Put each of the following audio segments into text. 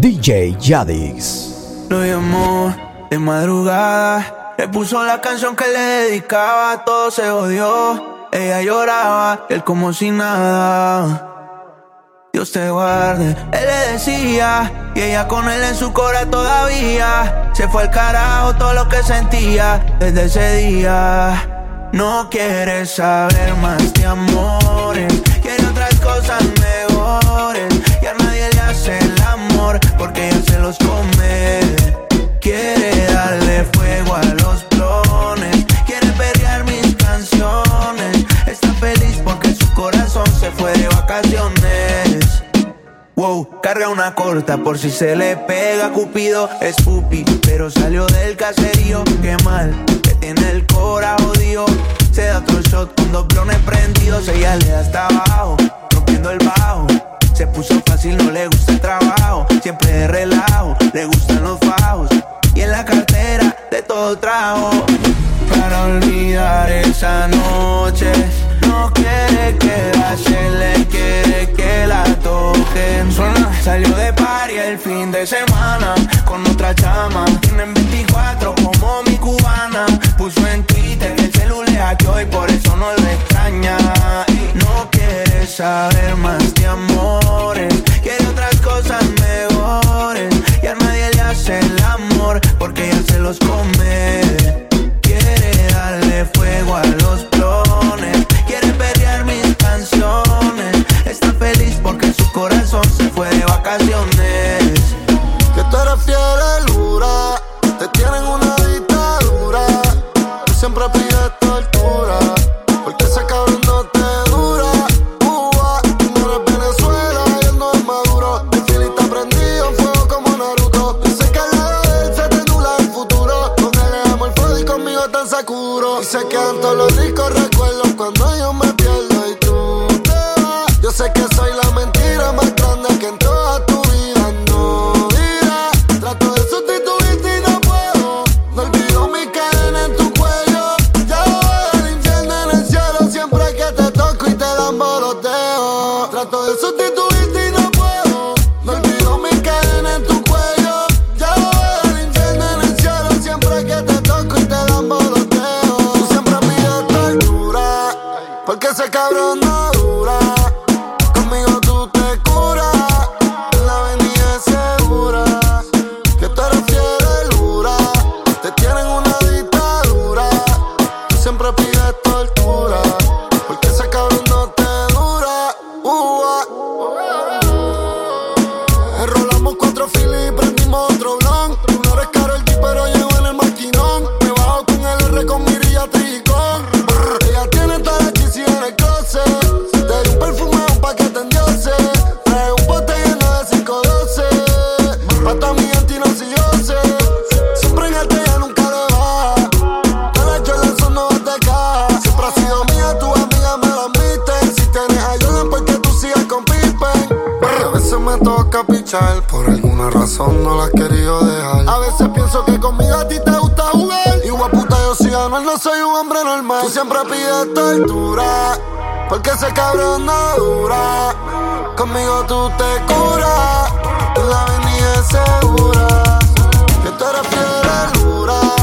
DJ Yadis. Lo llamó de madrugada, le puso la canción que le dedicaba, todo se odió. Ella lloraba, él como si nada. Dios te guarde, él le decía, y ella con él en su cora todavía. Se fue al carajo todo lo que sentía desde ese día. No quiere saber más de amores, quiere otras cosas mejores. Porque él se los come. Quiere darle fuego a los clones, quiere perrear mis canciones. Está feliz porque su corazón se fue de vacaciones. Wow, carga una corta por si se le pega Cupido es pupi, pero salió del caserío Qué mal, que tiene el cora jodido Se da otro shot con dos blones prendidos Ella le da hasta abajo, rompiendo el bajo Se puso fácil, no le gusta el trabajo Siempre de relajo, le gustan los fajos Y en la cartera de todo trajo. Para olvidar esa noche No quiere quedarse, le quiere que la toquen Suena, salió de party el fin de semana Con otra chama Tienen 24 como mi cubana. Puso en Twitter que el celular hackeó y por eso no lo extraña quiere saber más de amores Quiere otras cosas mejores Y a nadie le hace el amor Porque ella se los come. Quiere darle fuego a los alguna razón no la has querido dejar. A veces pienso que conmigo a ti te gusta jugar. Y puta, yo si gano, no soy un hombre normal. Tú siempre pides tortura. Porque ese cabrón no dura. Conmigo tú te curas. En la avenida es segura. Que tú eres fiel, dura.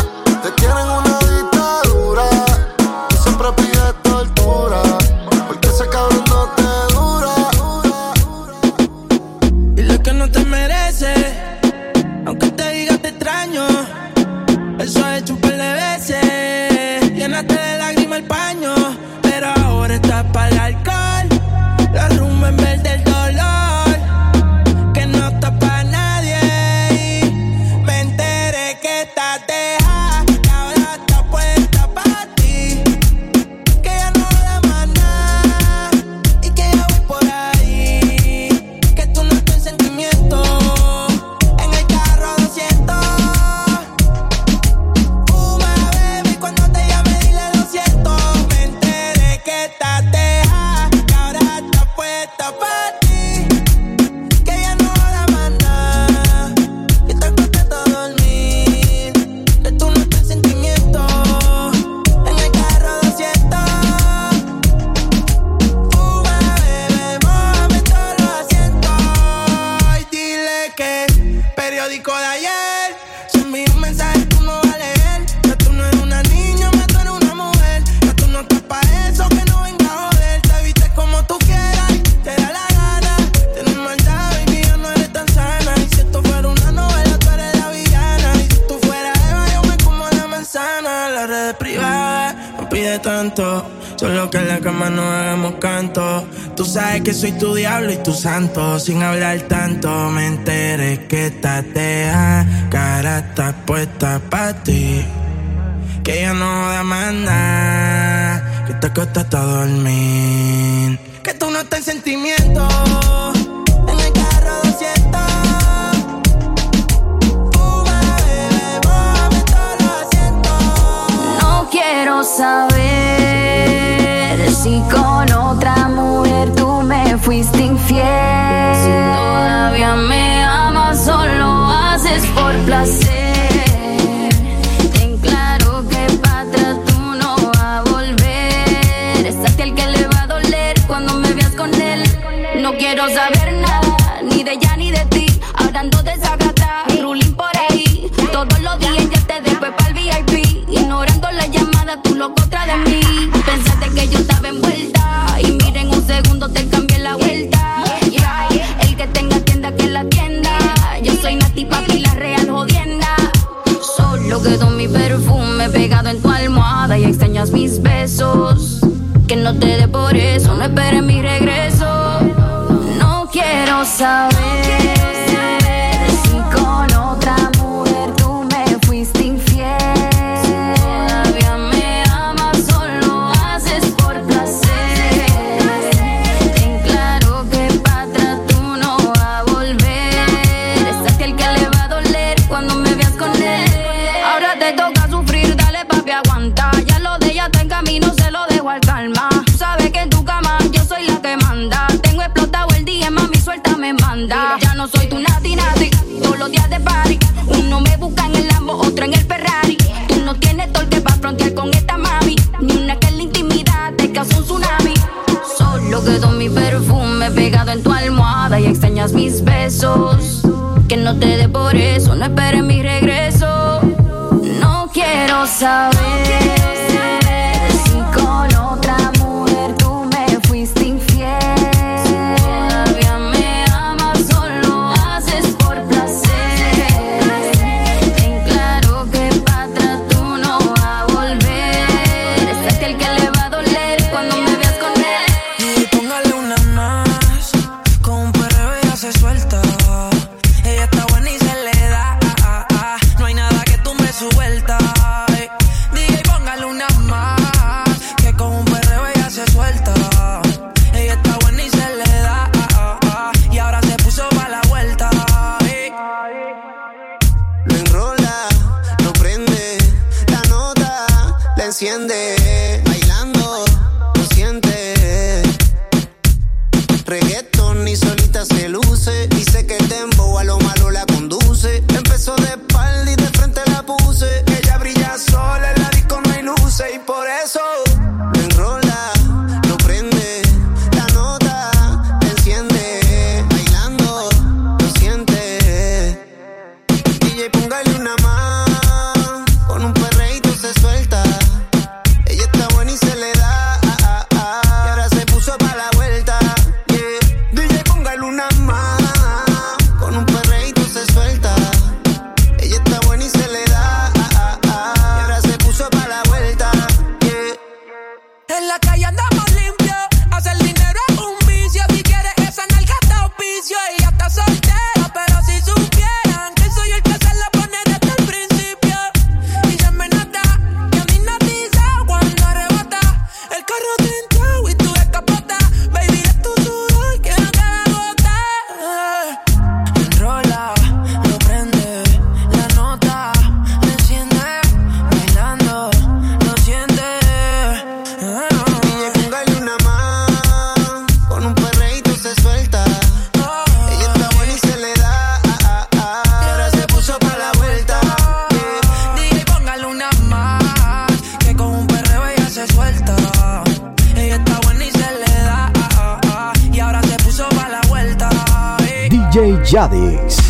Tú sabes que soy tu diablo y tu santo. Sin hablar tanto me enteré que tatea. Cara está puesta para ti. Que ya no da manda. Que te cuesta a dormir. Que tú no estás en sentimiento. En el carro de siento. No quiero saber. fuiste infiel. te dé por eso, no esperes mi regreso. No quiero saber. quedó mi perfume pegado en tu almohada y extrañas mis besos. Que no te dé por eso, no esperes mi regreso. No quiero saber. enciende.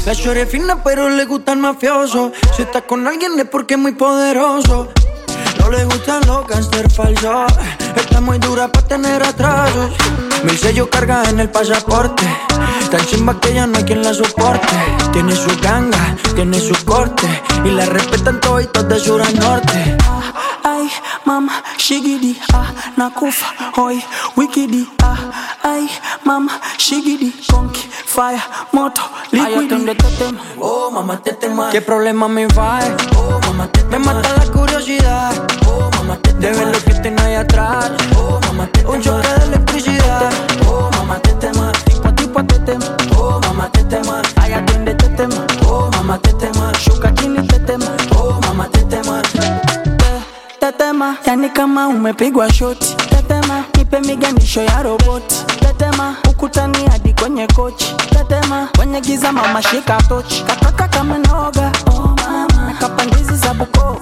La chore es fina, pero le gusta el mafioso. Si está con alguien es porque es muy poderoso. No le gustan los gangster falsos. Está muy dura para tener atrasos. Mi sello carga en el pasaporte. Tan chimba que ya no hay quien la soporte. Tiene su ganga, tiene su corte. Y la respetan todos y todos de sur a norte mama shigidi ah nakufa hoi wikidi ah ai mama shigidi konki fire moto liquidi. tetema oh mama tetema qué problema me va oh mama tetema me mata la curiosidad. Oh mama tetema de ver lo que tengo ahí atrás. Oh mama tetema un choque de electricidad. Oh mama tetema tipo tipo tetema kama umepigwa shoti. Tetema nipe miganisho ya roboti. Tetema ukutani hadi kwenye kochi. Tetema kwenye giza mama shika tochi. Kataka kama noga. Oh mama. Nakapandizi za buko,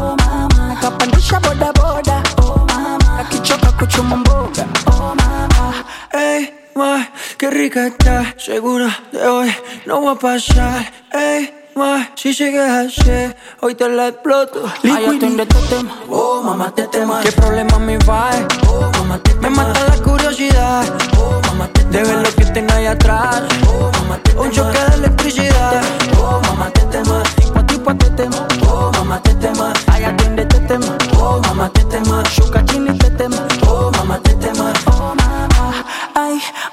oh mama. Nakapandisha bodaboda oh mama. Akichoka kuchuma mboga. Oh mama. Hey, ma, qué rica está, segura de hoy no va a pasar. Ey, ma, si sigues así, hoy te la exploto. Ay, atiende tetema Oh, mamá, tetema. qué problema me va Oh, mamá, tetema. me mata la curiosidad Oh, mamá, tetema. de ver lo que tengo ahí atrás Oh, mamá, tetema. un choque de electricidad Oh, mamá, tetema. tipo tipo tetema Oh, mamá, tetema. ay atiende tetema Oh, mamá, tetema. shuka chini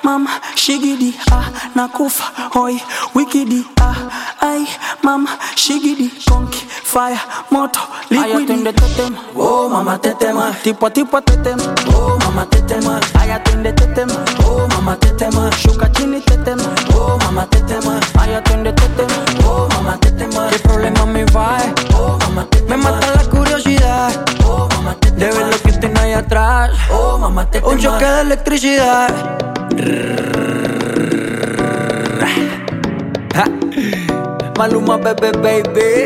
ay mama shigidi ah nakufa hoi wikidi ah ay mama shigidi konki fire moto liquidi tetema Oh, mamá, tetema. tipo tipo tetema Oh, mamá, tetema. ay atiende tetema Oh, mamá, tetema. shuka chini tetema Oh, mamá, tetema. ay atiende tetema Oh, mamá, tetema. qué problema me va Oh, mamá, tetema. me mata la curiosidad Oh, mamá, tetema. de ver lo que tengo ahí atrás Oh, mamá, tetema. un choque de electricidad. Maluma bebé baby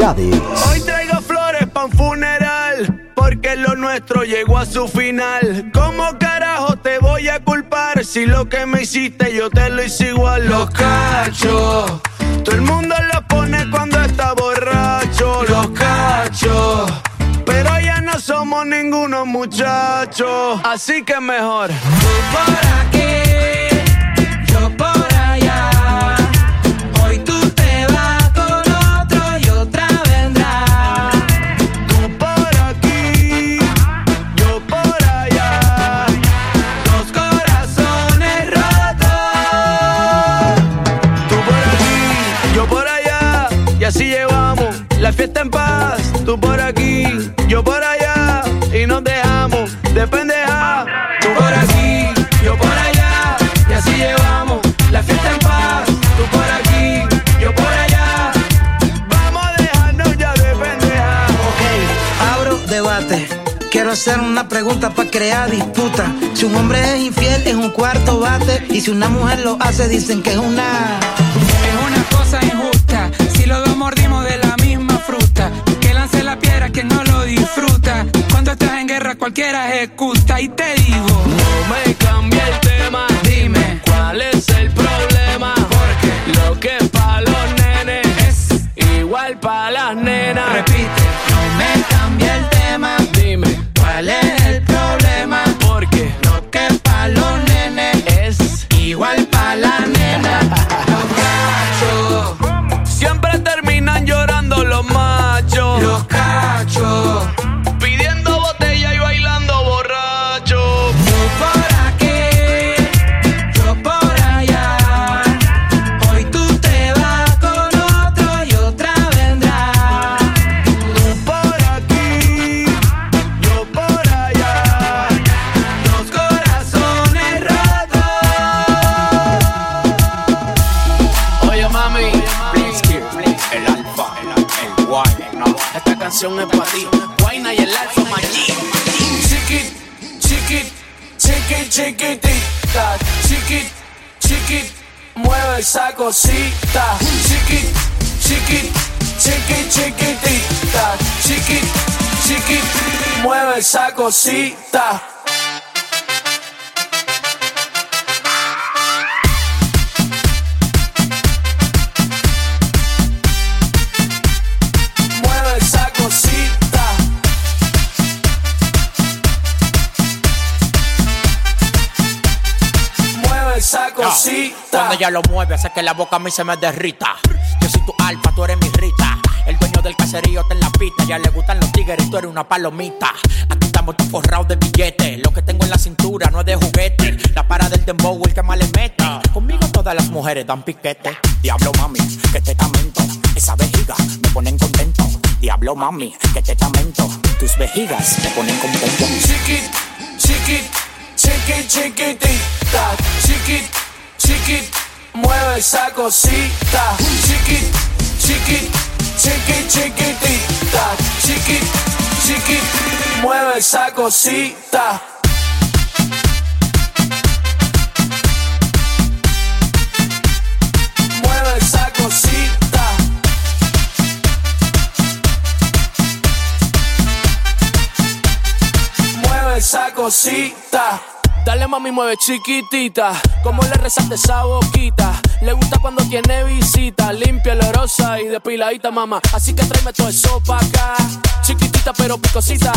Hoy traigo flores para un funeral, porque lo nuestro llegó a su final. ¿Cómo carajo te voy a culpar si lo que me hiciste yo te lo hice igual? Los cachos, todo el mundo los pone cuando está borracho. Los cachos. Pero ya no somos ninguno muchachos, así que mejor. Tú por aquí, yo por allá. fiesta en paz, tú por aquí, yo por allá, y nos dejamos de pendeja. Tú por aquí, yo por allá, y así llevamos la fiesta en paz, tú por aquí, yo por allá. Vamos a dejarnos ya de pendeja. Ok, abro debate. Quiero hacer una pregunta para crear disputa. Si un hombre es infiel, es un cuarto bate. Y si una mujer lo hace, dicen que es una cualquiera ejecuta y te digo, canción es para ti. Guayna y el alfa machín. Chiquit, chiquit, chiquit, chiquitita. Chiquit, chiquit, mueve esa cosita. Chiquit, chiquit, chiquit, chiquitita. Chiquit, chiquit, mueve esa cosita. Ella lo mueve, hace que la boca a mí se me derrita. Yo soy tu alfa, tú eres mi rita. El dueño del caserío está en la pista. Ya le gustan los tigres y tú eres una palomita. Aquí estamos todos forrados de billetes. Lo que tengo en la cintura no es de juguete. La para del dembow, el que más le mete. Conmigo todas las mujeres dan piquete. Diablo mami, que te tamento. Esa vejiga me ponen contento. Diablo mami, que te tamento. Tus vejigas me ponen contento. Chiquit, chiquit, chiquit, chiquitita. Esa cosita. Chiquit, chiquit, chiquit, chiquitita. Chiquit, chiquit, mueve esa cosita. Mueve esa cosita. Mueve esa cosita. Dale mami, mueve chiquitita. Como le resaste esa boquita. Le gusta cuando tiene visita. Limpia, olorosa y depiladita, mamá. Así que tráeme todo eso pa' acá. Chiquitita pero picosita.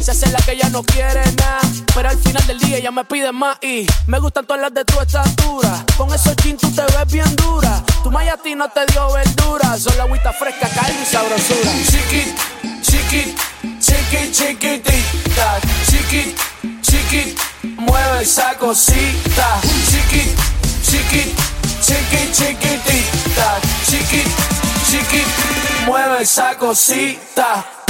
Se hace la que ella no quiere nada. Pero al final del día ella me pide más. Y me gustan todas las de tu estatura. Con esos jeans tú te ves bien dura. Tu maya a no te dio verdura. Solo agüita fresca, calma y sabrosura. Chiquit, chiquit, chiquit, chiquitita. Chiquit, chiquit, mueve esa cosita. Chiquit, chiquit, chiquit, chiquitita. Chiquit, chiquit, mueve esa cosita.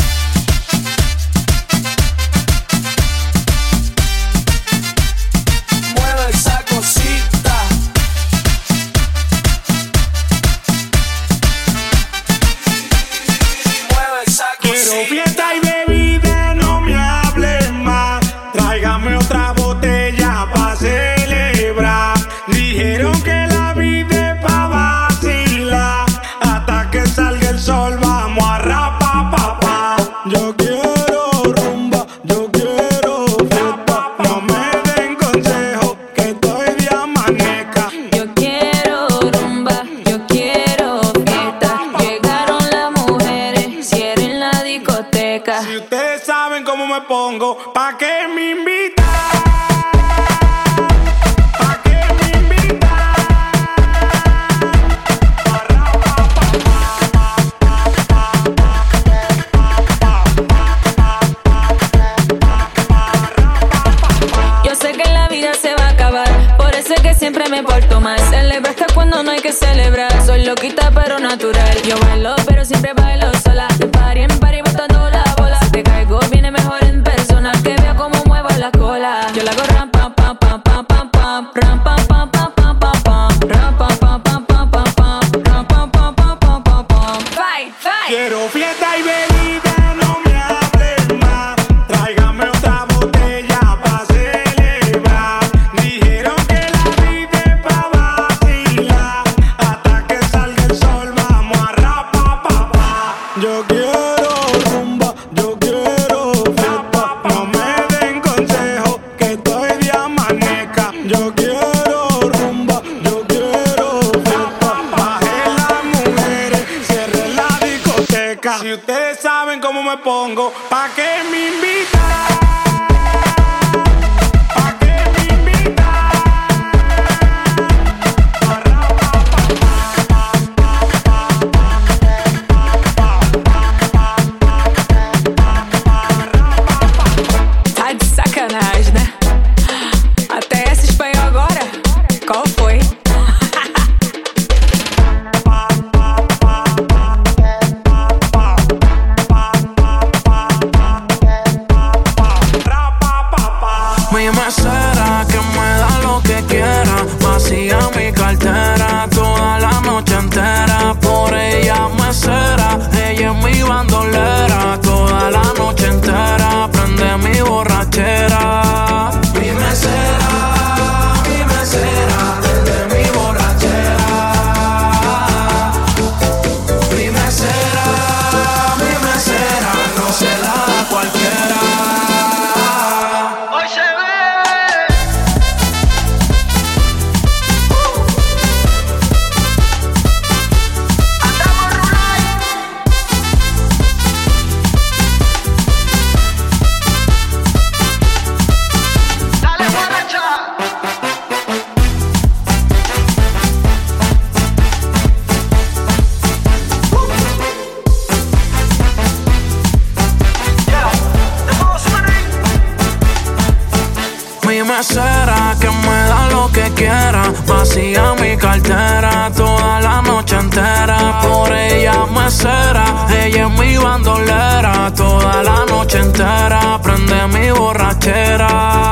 toda la noche entera. Por ella me cera, ella es mi bandolera toda la noche entera. Prende mi borrachera.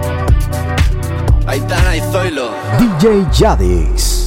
Aitana y Zoilo. DJ Yadis.